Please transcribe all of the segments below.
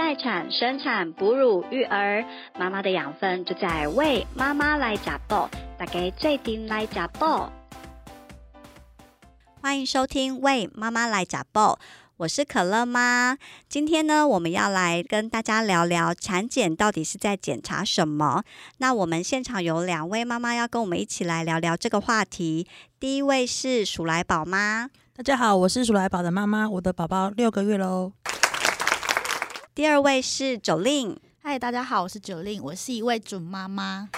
待产、生产、哺乳、育儿，妈妈的养分就在为妈妈来加爆，大家最顶来加爆。欢迎收听《为妈妈来加爆》，我是可乐妈。今天呢，我们要来跟大家聊聊产检到底是在检查什么。那我们现场有两位妈妈要跟我们一起来聊聊这个话题。第一位是鼠来宝妈，大家好，我是鼠来宝的妈妈，我的宝宝六个月喽。第二位是九令，嗨，大家好，我是九令，我是一位准妈妈。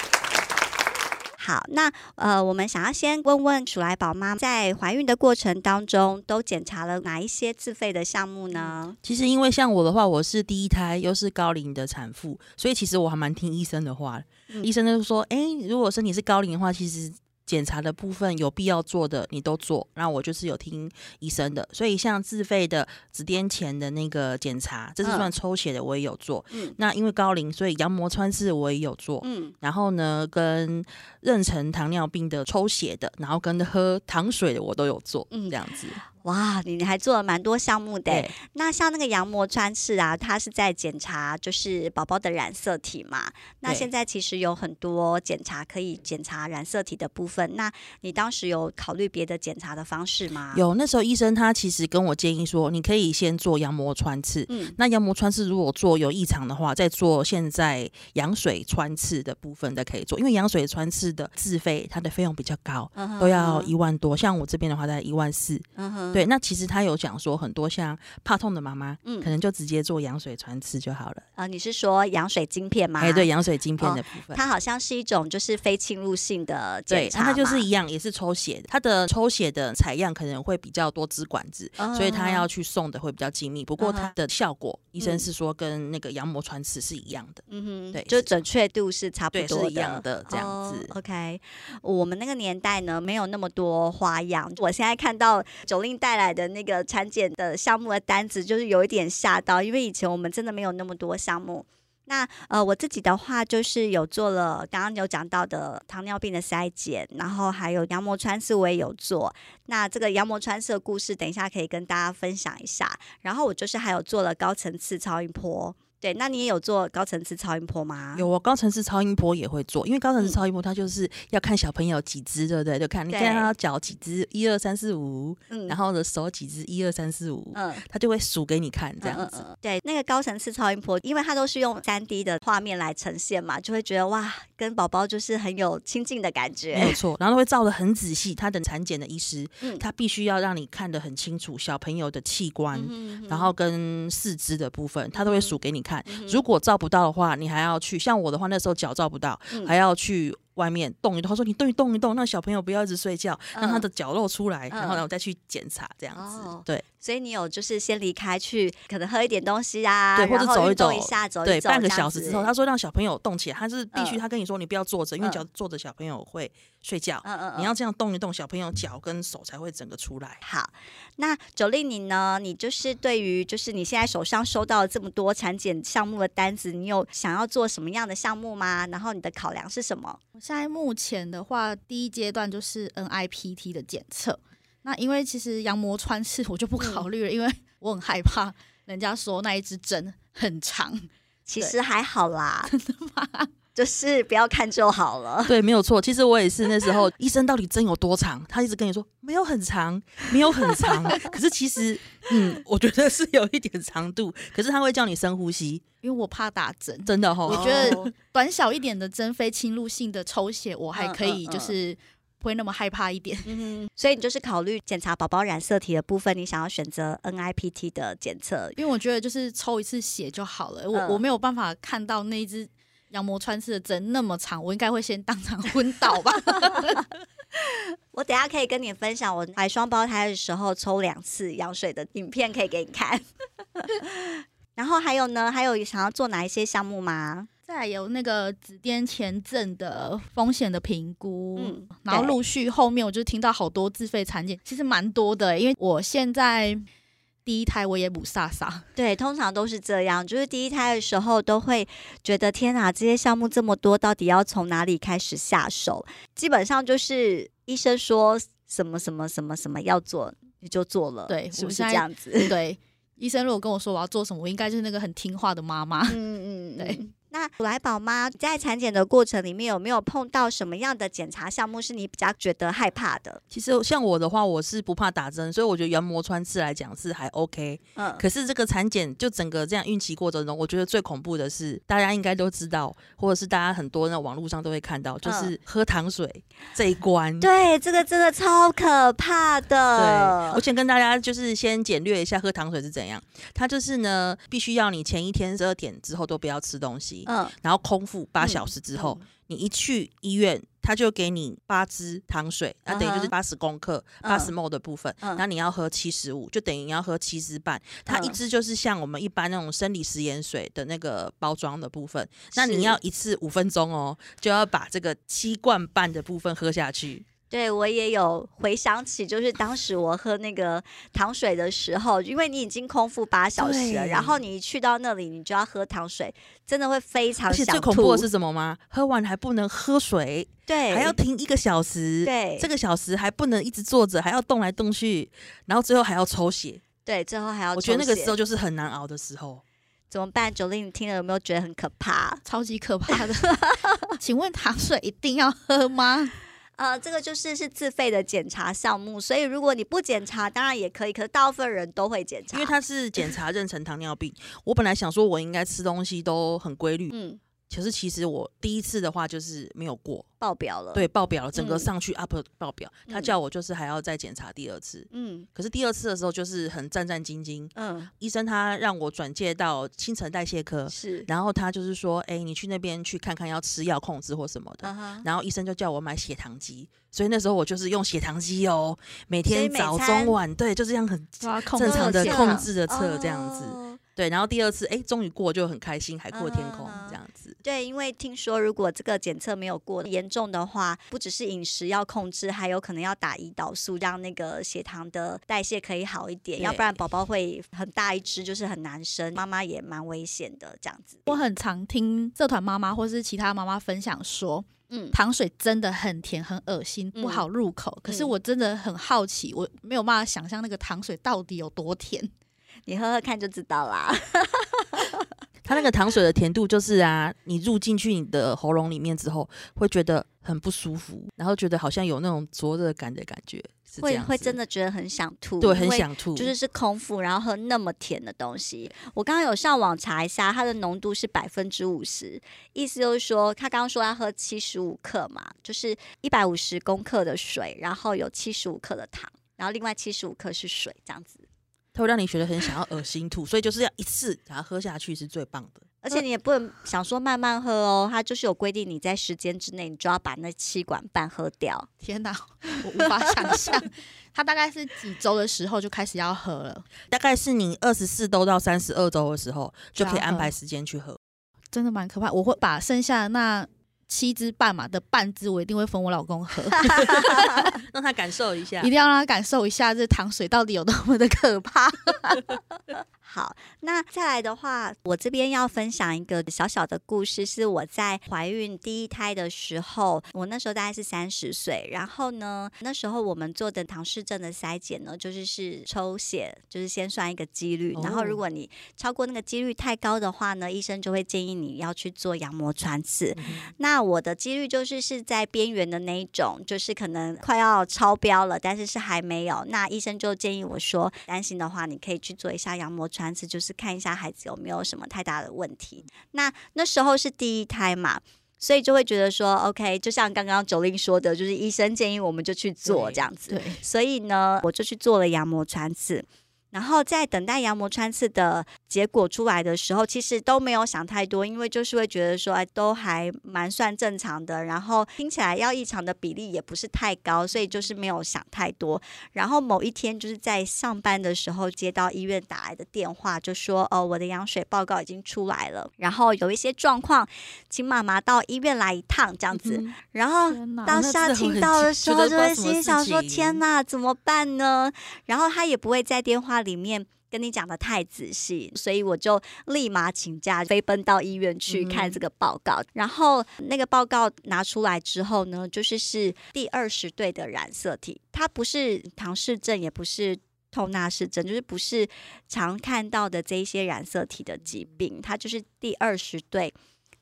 好，那呃，我们想要先问问楚来宝妈，在怀孕的过程当中，都检查了哪一些自费的项目呢？其实因为像我的话，我是第一胎，又是高龄的产妇，所以其实我还蛮听医生的话。医生就说，哎，如果身体是高龄的话，其实。检查的部分有必要做的，你都做。那我就是有听医生的，所以像自费的紫癜前的那个检查，这是算抽血的，我也有做。嗯，那因为高龄，所以羊膜穿刺我也有做。嗯，然后呢，跟妊娠糖尿病的抽血的，然后跟喝糖水的，我都有做。嗯，这样子。哇，你你还做了蛮多项目的。那像那个羊膜穿刺啊，它是在检查就是宝宝的染色体嘛。那现在其实有很多检查可以检查染色体的部分。那你当时有考虑别的检查的方式吗？有，那时候医生他其实跟我建议说，你可以先做羊膜穿刺。嗯，那羊膜穿刺如果做有异常的话，再做现在羊水穿刺的部分的可以做。因为羊水穿刺的自费，它的费用比较高，都要一万多。像我这边的话，在一万四。嗯哼。对，那其实他有讲说，很多像怕痛的妈妈，嗯，可能就直接做羊水穿刺就好了。啊，你是说羊水晶片吗？哎，对，羊水晶片的部分，它好像是一种就是非侵入性的检查，它就是一样，也是抽血，它的抽血的采样可能会比较多支管子，所以它要去送的会比较精密。不过它的效果，医生是说跟那个羊膜穿刺是一样的。嗯哼，对，就准确度是差不多一样的这样子。OK，我们那个年代呢，没有那么多花样。我现在看到九令。带来的那个产检的项目的单子，就是有一点吓到，因为以前我们真的没有那么多项目。那呃，我自己的话就是有做了刚刚有讲到的糖尿病的筛检，然后还有羊膜穿刺我也有做。那这个羊膜穿刺的故事，等一下可以跟大家分享一下。然后我就是还有做了高层次超音波。对，那你也有做高层次超音波吗？有，啊高层次超音波也会做，因为高层次超音波它就是要看小朋友几只，对不对？就看你看他脚几只，一二三四五，嗯，然后的手几只，一二三四五，嗯，他就会数给你看这样子。对，那个高层次超音波，因为它都是用三 D 的画面来呈现嘛，就会觉得哇，跟宝宝就是很有亲近的感觉。没有 错，然后会照的很仔细。他的产检的医师，嗯，他必须要让你看得很清楚小朋友的器官，然后跟四肢的部分，他都会数给你看。如果照不到的话，你还要去。像我的话，那时候脚照不到，还要去。外面动一动，他说你动一动一动，那小朋友不要一直睡觉，让他的脚露出来，然后呢我再去检查这样子。对，所以你有就是先离开去，可能喝一点东西啊，对，或者走一走一下，走对，半个小时之后，他说让小朋友动起来，他是必须他跟你说你不要坐着，因为脚坐着小朋友会睡觉。嗯嗯，你要这样动一动，小朋友脚跟手才会整个出来。好，那九令你呢？你就是对于就是你现在手上收到这么多产检项目的单子，你有想要做什么样的项目吗？然后你的考量是什么？现在目前的话，第一阶段就是 NIPT 的检测。那因为其实羊膜穿刺我就不考虑了，因为 我很害怕人家说那一支针很长。其实还好啦，真的吗？就是不要看就好了。对，没有错。其实我也是那时候，医生到底针有多长？他一直跟你说没有很长，没有很长。可是其实，嗯，我觉得是有一点长度。可是他会叫你深呼吸，因为我怕打针，真的哈。我觉得短小一点的针，非侵入性的抽血，我还可以，就是不会那么害怕一点。嗯，所以你就是考虑检查宝宝染色体的部分，你想要选择 NIPT 的检测，因为我觉得就是抽一次血就好了。我我没有办法看到那一只。羊膜穿刺的针那么长，我应该会先当场昏倒吧。我等下可以跟你分享我怀双胞胎的时候抽两次羊水的影片，可以给你看。然后还有呢，还有想要做哪一些项目吗？再有那个紫癜前症的风险的评估，嗯，然后陆续后面我就听到好多自费产检，其实蛮多的，因为我现在。第一胎我也母萨萨，对，通常都是这样，就是第一胎的时候都会觉得天哪，这些项目这么多，到底要从哪里开始下手？基本上就是医生说什么什么什么什么要做，你就做了，对，是不是这样子？对，医生如果跟我说我要做什么，我应该就是那个很听话的妈妈。嗯嗯，对。那来宝妈在产检的过程里面有没有碰到什么样的检查项目是你比较觉得害怕的？其实像我的话，我是不怕打针，所以我觉得原膜穿刺来讲是还 OK。嗯，可是这个产检就整个这样孕期过程中，我觉得最恐怖的是，大家应该都知道，或者是大家很多那网络上都会看到，就是喝糖水这一关。对，这个真的超可怕的。对，我先跟大家就是先简略一下喝糖水是怎样。它就是呢，必须要你前一天十二点之后都不要吃东西。嗯，然后空腹八小时之后，你一去医院，他就给你八支糖水，那等于就是八十公克，八十 ml 的部分，那你要喝七十五，就等于你要喝七支半。它一支就是像我们一般那种生理食盐水的那个包装的部分，那你要一次五分钟哦，就要把这个七罐半的部分喝下去。对，我也有回想起，就是当时我喝那个糖水的时候，因为你已经空腹八小时了，然后你去到那里，你就要喝糖水，真的会非常想吐。最恐怖的是什么吗？喝完还不能喝水，对，还要停一个小时，对，这个小时还不能一直坐着，还要动来动去，然后最后还要抽血，对，最后还要。我觉得那个时候就是很难熬的时候，怎么办？九令，你听了有没有觉得很可怕？超级可怕的。请问糖水一定要喝吗？呃，这个就是是自费的检查项目，所以如果你不检查，当然也可以，可是大部分人都会检查，因为它是检查妊娠糖尿病。我本来想说，我应该吃东西都很规律，嗯。可是其实我第一次的话就是没有过。爆表了，对，爆表了，整个上去 up 爆表，他叫我就是还要再检查第二次，嗯，可是第二次的时候就是很战战兢兢，嗯，医生他让我转介到新陈代谢科，是，然后他就是说，哎，你去那边去看看，要吃药控制或什么的，然后医生就叫我买血糖机，所以那时候我就是用血糖机哦，每天早中晚，对，就这样很正常的控制的测这样子。对，然后第二次，哎，终于过，就很开心，海阔天空这样子。对，因为听说如果这个检测没有过严重的话，不只是饮食要控制，还有可能要打胰岛素，让那个血糖的代谢可以好一点，要不然宝宝会很大一只，就是很难生，妈妈也蛮危险的这样子。我很常听社团妈妈或是其他妈妈分享说，嗯，糖水真的很甜，很恶心，不好入口。可是我真的很好奇，我没有办法想象那个糖水到底有多甜。你喝喝看就知道啦。它那个糖水的甜度就是啊，你入进去你的喉咙里面之后，会觉得很不舒服，然后觉得好像有那种灼热感的感觉，会会真的觉得很想吐，对，很想吐，就是是空腹，然后喝那么甜的东西。我刚刚有上网查一下，它的浓度是百分之五十，意思就是说，他刚刚说要喝七十五克嘛，就是一百五十公克的水，然后有七十五克的糖，然后另外七十五克是水，这样子。它会让你觉得很想要恶心吐，所以就是要一次把它喝下去是最棒的。而且你也不能想说慢慢喝哦，它就是有规定，你在时间之内你就要把那七管半喝掉。天哪，我无法想象，它大概是几周的时候就开始要喝了？大概是你二十四周到三十二周的时候就可以安排时间去喝。真的蛮可怕，我会把剩下的那。七支半嘛的半支，我一定会分我老公喝，让他感受一下，一定要让他感受一下这糖水到底有多么的可怕。好，那再来的话，我这边要分享一个小小的故事，是我在怀孕第一胎的时候，我那时候大概是三十岁，然后呢，那时候我们做的唐氏症的筛检呢，就是是抽血，就是先算一个几率，然后如果你超过那个几率太高的话呢，医生就会建议你要去做羊膜穿刺。那我的几率就是是在边缘的那一种，就是可能快要超标了，但是是还没有。那医生就建议我说，担心的话，你可以去做一下羊膜穿。穿刺就是看一下孩子有没有什么太大的问题。那那时候是第一胎嘛，所以就会觉得说，OK，就像刚刚九令说的，就是医生建议我们就去做这样子。对，所以呢，我就去做了羊膜穿刺。然后在等待羊膜穿刺的结果出来的时候，其实都没有想太多，因为就是会觉得说，哎，都还蛮算正常的。然后听起来要异常的比例也不是太高，所以就是没有想太多。然后某一天就是在上班的时候接到医院打来的电话，就说，哦，我的羊水报告已经出来了，然后有一些状况，请妈妈到医院来一趟这样子。然后当下听到的时候，就会心想说，天哪，怎么办呢？然后他也不会在电话。里面跟你讲的太仔细，所以我就立马请假飞奔到医院去看这个报告。然后那个报告拿出来之后呢，就是是第二十对的染色体，它不是唐氏症，也不是透纳氏症，就是不是常看到的这一些染色体的疾病，它就是第二十对。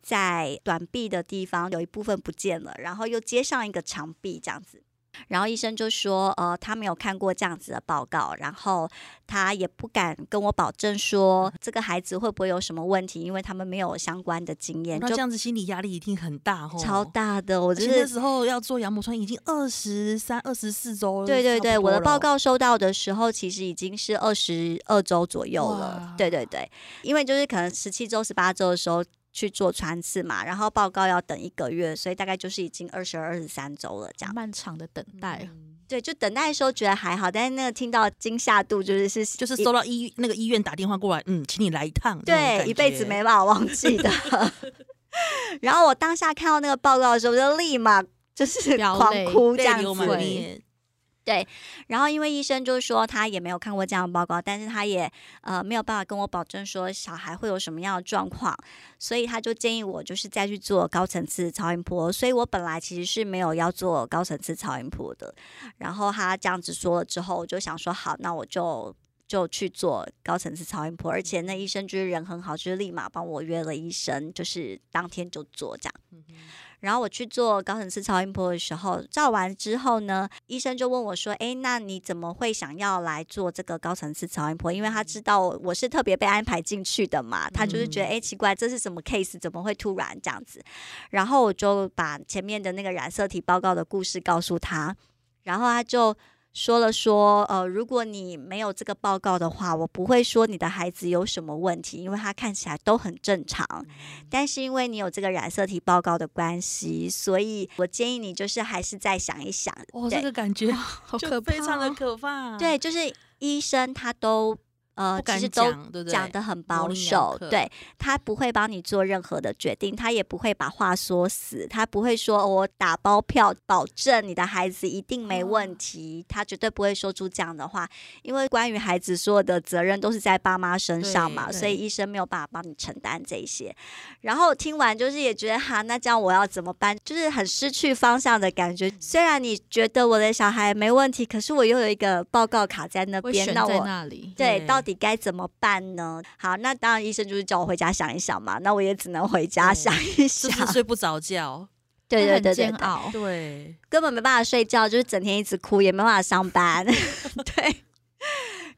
在短臂的地方有一部分不见了，然后又接上一个长臂这样子，然后医生就说，呃，他没有看过这样子的报告，然后他也不敢跟我保证说这个孩子会不会有什么问题，因为他们没有相关的经验。那这样子心理压力一定很大，超大的。我那时候要做羊膜穿已经二十三、二十四周了。对对对，我的报告收到的时候，其实已经是二十二周左右了。对对对，因为就是可能十七周、十八周的时候。去做穿刺嘛，然后报告要等一个月，所以大概就是已经二十二、二十三周了，这样漫长的等待。对，就等待的时候觉得还好，但是那个听到惊吓度就是是就是收到医那个医院打电话过来，嗯，请你来一趟，对，一辈子没办法忘记的。然后我当下看到那个报告的时候，就立马就是狂哭，这样子。对，然后因为医生就是说他也没有看过这样的报告，但是他也呃没有办法跟我保证说小孩会有什么样的状况，所以他就建议我就是再去做高层次超音波。所以我本来其实是没有要做高层次超音波的。然后他这样子说了之后，我就想说好，那我就就去做高层次超音波。而且那医生就是人很好，就是立马帮我约了医生，就是当天就做这样。然后我去做高层次超音波的时候，照完之后呢，医生就问我说：“哎，那你怎么会想要来做这个高层次超音波？因为他知道我是特别被安排进去的嘛，他就是觉得哎奇怪，这是什么 case？怎么会突然这样子？然后我就把前面的那个染色体报告的故事告诉他，然后他就。说了说，呃，如果你没有这个报告的话，我不会说你的孩子有什么问题，因为他看起来都很正常。但是因为你有这个染色体报告的关系，所以我建议你就是还是再想一想。哦，这个感觉 好可怕，非常的可怕。对，就是医生他都。呃，其实都讲的很保守，对他不会帮你做任何的决定，他也不会把话说死，他不会说我打包票保证你的孩子一定没问题，他绝对不会说出这样的话，因为关于孩子所有的责任都是在爸妈身上嘛，所以医生没有办法帮你承担这些。然后听完就是也觉得哈，那这样我要怎么办？就是很失去方向的感觉。虽然你觉得我的小孩没问题，可是我又有一个报告卡在那边，那我对到底。你该怎么办呢？好，那当然医生就是叫我回家想一想嘛。那我也只能回家想一想，睡不着觉。对对对对对，根本没办法睡觉，就是整天一直哭，也没办法上班。对。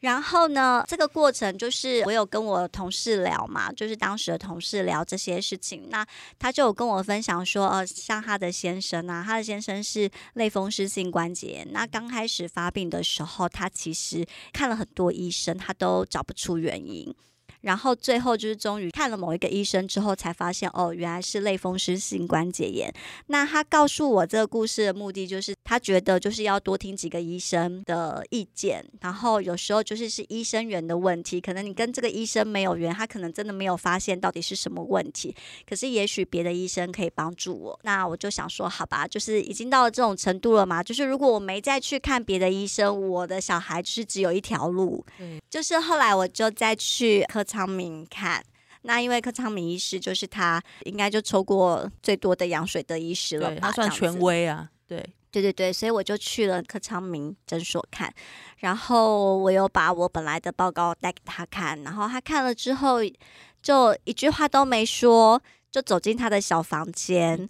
然后呢，这个过程就是我有跟我同事聊嘛，就是当时的同事聊这些事情。那他就有跟我分享说，呃，像他的先生啊，他的先生是类风湿性关节炎。那刚开始发病的时候，他其实看了很多医生，他都找不出原因。然后最后就是终于看了某一个医生之后，才发现哦，原来是类风湿性关节炎。那他告诉我这个故事的目的，就是他觉得就是要多听几个医生的意见。然后有时候就是是医生缘的问题，可能你跟这个医生没有缘，他可能真的没有发现到底是什么问题。可是也许别的医生可以帮助我。那我就想说，好吧，就是已经到了这种程度了嘛。就是如果我没再去看别的医生，我的小孩就是只有一条路。嗯就是后来我就再去科。昌明看，那因为柯昌明医师就是他，应该就抽过最多的羊水的医师了，他算权威啊。对，对对对，所以我就去了柯昌明诊所看，然后我又把我本来的报告带给他看，然后他看了之后，就一句话都没说，就走进他的小房间。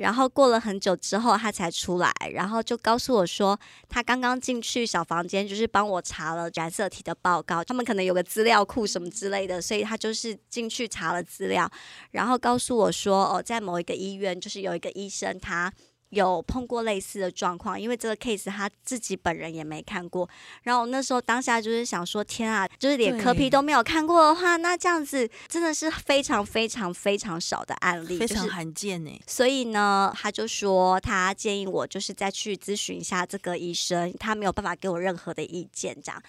然后过了很久之后，他才出来，然后就告诉我说，他刚刚进去小房间，就是帮我查了染色体的报告，他们可能有个资料库什么之类的，所以他就是进去查了资料，然后告诉我说，哦，在某一个医院，就是有一个医生他。有碰过类似的状况，因为这个 case 他自己本人也没看过。然后那时候当下就是想说，天啊，就是连科皮都没有看过的话，那这样子真的是非常非常非常少的案例，非常罕见呢。所以呢，他就说他建议我就是再去咨询一下这个医生，他没有办法给我任何的意见，这样。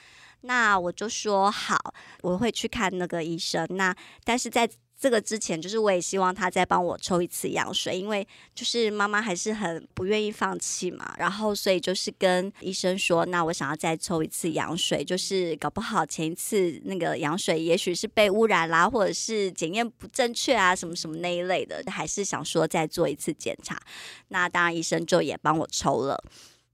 那我就说好，我会去看那个医生。那但是在这个之前，就是我也希望他再帮我抽一次羊水，因为就是妈妈还是很不愿意放弃嘛。然后所以就是跟医生说，那我想要再抽一次羊水，就是搞不好前一次那个羊水也许是被污染啦，或者是检验不正确啊，什么什么那一类的，还是想说再做一次检查。那当然医生就也帮我抽了。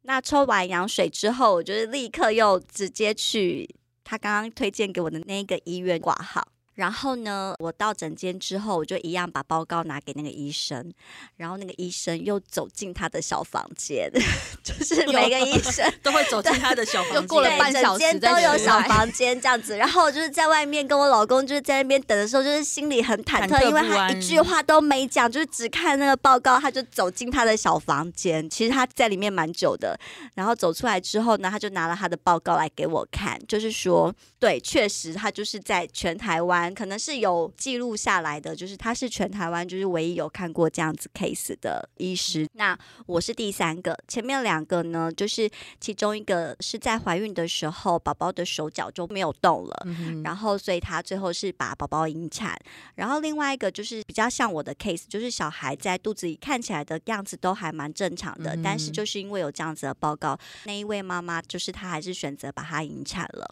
那抽完羊水之后，我就是立刻又直接去他刚刚推荐给我的那个医院挂号。然后呢，我到诊间之后，我就一样把报告拿给那个医生，然后那个医生又走进他的小房间，就是每个医生 都会走进他的小房间，又过了半小时都有小房间这样子。然后就是在外面跟我老公就是在那边等的时候，就是心里很忐忑，因为他一句话都没讲，就是只看那个报告，他就走进他的小房间。其实他在里面蛮久的，然后走出来之后呢，他就拿了他的报告来给我看，就是说，对，确实他就是在全台湾。可能是有记录下来的，就是他是全台湾就是唯一有看过这样子 case 的医师。那我是第三个，前面两个呢，就是其中一个是在怀孕的时候，宝宝的手脚就没有动了，然后所以他最后是把宝宝引产。然后另外一个就是比较像我的 case，就是小孩在肚子里看起来的样子都还蛮正常的，但是就是因为有这样子的报告，那一位妈妈就是她还是选择把它引产了。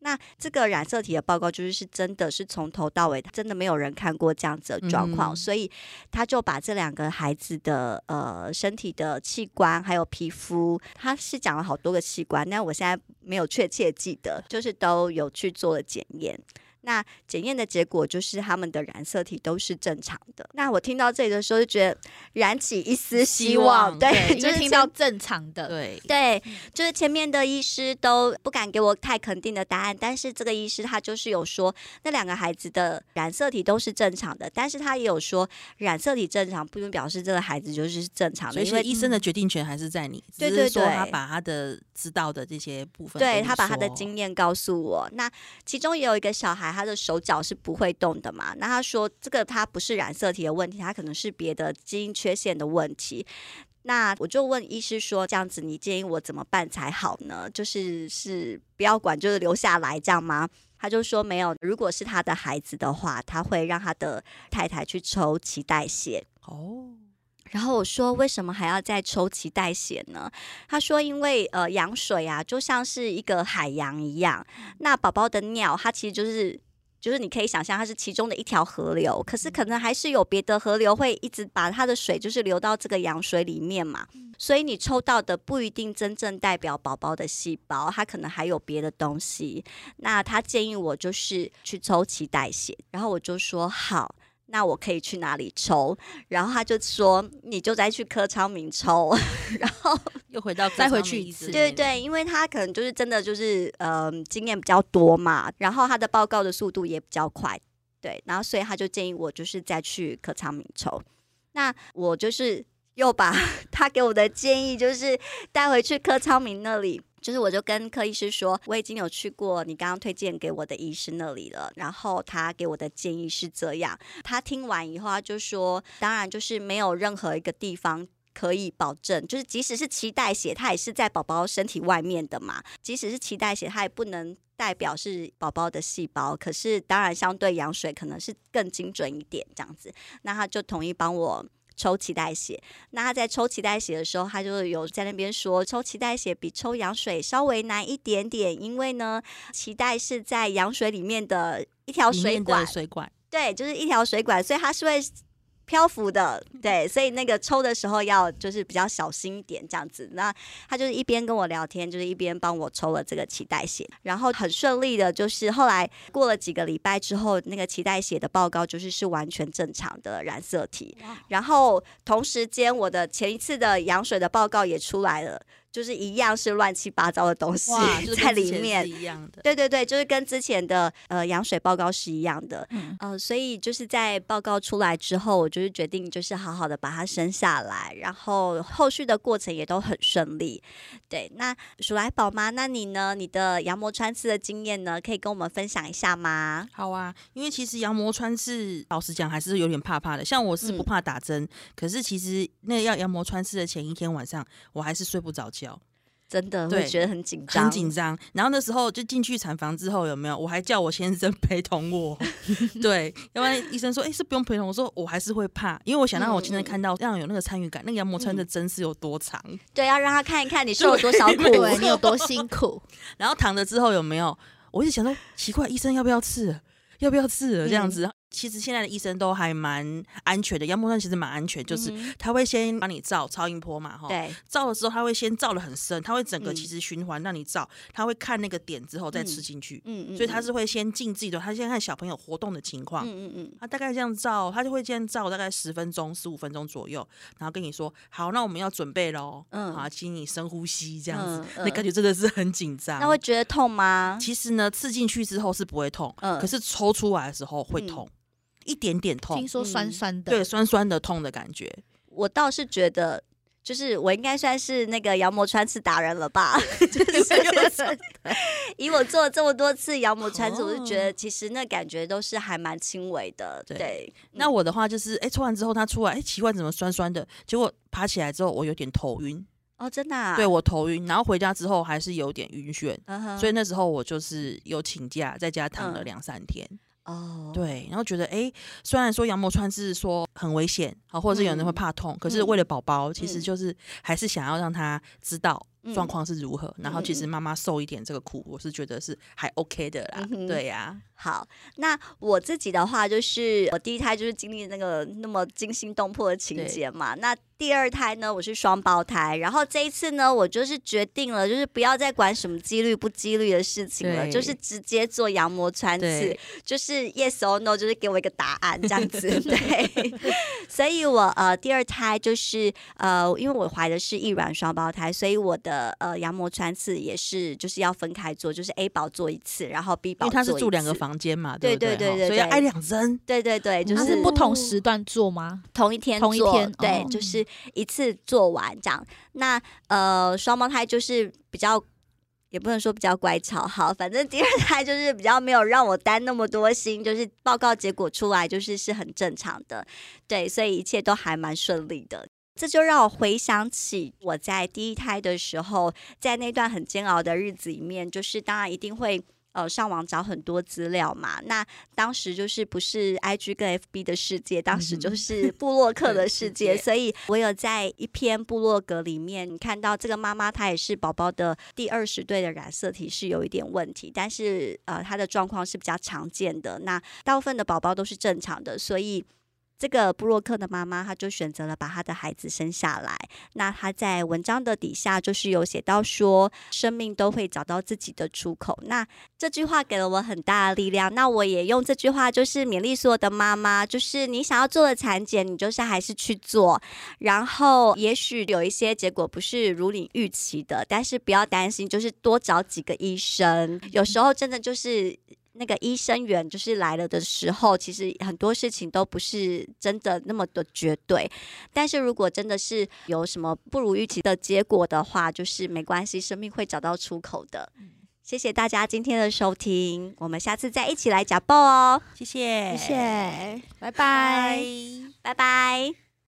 那这个染色体的报告就是是真的是从头到尾，真的没有人看过这样子的状况，所以他就把这两个孩子的呃身体的器官还有皮肤，他是讲了好多个器官，但我现在没有确切记得，就是都有去做了检验。那检验的结果就是他们的染色体都是正常的。那我听到这里的时候就觉得燃起一丝希望，对，就是听到正常的，对对，就是前面的医师都不敢给我太肯定的答案，但是这个医师他就是有说那两个孩子的染色体都是正常的，但是他也有说染色体正常不能表示这个孩子就是正常的，因为医生的决定权还是在你，对对对，他把他的知道的这些部分，对他把他的经验告诉我。那其中也有一个小孩。他的手脚是不会动的嘛？那他说这个他不是染色体的问题，他可能是别的基因缺陷的问题。那我就问医师说，这样子你建议我怎么办才好呢？就是是不要管，就是留下来这样吗？他就说没有，如果是他的孩子的话，他会让他的太太去抽脐带血哦。然后我说为什么还要再抽脐带血呢？他说因为呃羊水啊就像是一个海洋一样，那宝宝的尿它其实就是就是你可以想象它是其中的一条河流，可是可能还是有别的河流会一直把它的水就是流到这个羊水里面嘛，所以你抽到的不一定真正代表宝宝的细胞，它可能还有别的东西。那他建议我就是去抽脐带血，然后我就说好。那我可以去哪里抽？然后他就说，你就再去柯昌明抽，然后 又回到再回去一次。对对，因为他可能就是真的就是呃经验比较多嘛，然后他的报告的速度也比较快，对，然后所以他就建议我就是再去柯昌明抽。那我就是又把他给我的建议就是带回去柯昌明那里。就是我就跟柯医师说，我已经有去过你刚刚推荐给我的医师那里了，然后他给我的建议是这样。他听完以后，他就说，当然就是没有任何一个地方可以保证，就是即使是脐带血，它也是在宝宝身体外面的嘛。即使是脐带血，它也不能代表是宝宝的细胞。可是当然，相对羊水可能是更精准一点这样子。那他就同意帮我。抽脐带血，那他在抽脐带血的时候，他就有在那边说，抽脐带血比抽羊水稍微难一点点，因为呢，脐带是在羊水里面的一条水管，水管，对，就是一条水管，所以它是会。漂浮的，对，所以那个抽的时候要就是比较小心一点，这样子。那他就是一边跟我聊天，就是一边帮我抽了这个脐带血，然后很顺利的，就是后来过了几个礼拜之后，那个脐带血的报告就是是完全正常的染色体。然后同时间，我的前一次的羊水的报告也出来了。就是一样是乱七八糟的东西 在里面，一样的。对对对，就是跟之前的呃羊水报告是一样的。嗯，呃，所以就是在报告出来之后，我就是决定就是好好的把它生下来，然后后续的过程也都很顺利。对，那鼠来宝妈，那你呢？你的羊膜穿刺的经验呢？可以跟我们分享一下吗？好啊，因为其实羊膜穿刺，老实讲还是有点怕怕的。像我是不怕打针，可是其实那要羊膜穿刺的前一天晚上，我还是睡不着。真的会觉得很紧张，很紧张。然后那时候就进去产房之后，有没有？我还叫我先生陪同我。对，要不然医生说：“哎，是不用陪同。”我说：“我还是会怕，因为我想让我亲自看到，让有那个参与感。那个羊膜穿的针是有多长？对，要让他看一看你受了多少 苦，你有多辛苦。然后躺着之后有没有？我一直想说，奇怪，医生要不要刺？要不要刺？这样子。”其实现在的医生都还蛮安全的，羊膜穿其实蛮安全，就是他会先帮你照超音波嘛，哈，对，照了之后他会先照的很深，他会整个其实循环让你照，他会看那个点之后再吃进去，嗯嗯，所以他是会先进自己的，他先看小朋友活动的情况，嗯嗯嗯，他大概这样照，他就会这样照大概十分钟、十五分钟左右，然后跟你说，好，那我们要准备喽，嗯，好，请你深呼吸，这样子，那感觉真的是很紧张，那会觉得痛吗？其实呢，刺进去之后是不会痛，嗯，可是抽出来的时候会痛。一点点痛，听说酸酸的，对，酸酸的痛的感觉。我倒是觉得，就是我应该算是那个羊膜穿刺达人了吧？就是以我做了这么多次羊膜穿刺，我就觉得其实那感觉都是还蛮轻微的。对，那我的话就是，哎，抽完之后它出来，哎，奇怪，怎么酸酸的？结果爬起来之后，我有点头晕。哦，真的？对我头晕，然后回家之后还是有点晕眩，所以那时候我就是有请假，在家躺了两三天。哦，对，然后觉得哎，虽然说羊膜穿刺说很危险，啊，或者是有人会怕痛，可是为了宝宝，其实就是还是想要让他知道状况是如何，然后其实妈妈受一点这个苦，我是觉得是还 OK 的啦，对呀。好，那我自己的话，就是我第一胎就是经历那个那么惊心动魄的情节嘛。那第二胎呢，我是双胞胎，然后这一次呢，我就是决定了，就是不要再管什么几率不几率的事情了，就是直接做羊膜穿刺，就是 yes or no，就是给我一个答案这样子。对，所以我呃第二胎就是呃，因为我怀的是异卵双胞胎，所以我的呃羊膜穿刺也是就是要分开做，就是 A 宝做一次，然后 B 宝做一次。房间嘛，对对对对，所以要挨两针。对对对，就是不同时段做吗？同一天，同一天，对，就是一次做完这样。那呃，双胞胎就是比较，也不能说比较乖巧，好，反正第二胎 就是比较没有让我担那么多心，就是报告结果出来就是是很正常的，对，所以一切都还蛮顺利的。这就让我回想起我在第一胎的时候，在那段很煎熬的日子里面，就是当然一定会。呃，上网找很多资料嘛。那当时就是不是 I G 跟 F B 的世界，当时就是布洛克的世界。所以我有在一篇布洛格里面看到，这个妈妈她也是宝宝的第二十对的染色体是有一点问题，但是呃，她的状况是比较常见的。那大部分的宝宝都是正常的，所以。这个布洛克的妈妈，她就选择了把她的孩子生下来。那她在文章的底下就是有写到说，生命都会找到自己的出口。那这句话给了我很大的力量。那我也用这句话，就是勉励所有的妈妈，就是你想要做的产检，你就是还是去做。然后也许有一些结果不是如你预期的，但是不要担心，就是多找几个医生。有时候真的就是。那个医生员就是来了的时候，其实很多事情都不是真的那么的绝对。但是如果真的是有什么不如预期的结果的话，就是没关系，生命会找到出口的。谢谢大家今天的收听，我们下次再一起来假报哦。谢谢，谢谢，拜拜，拜拜。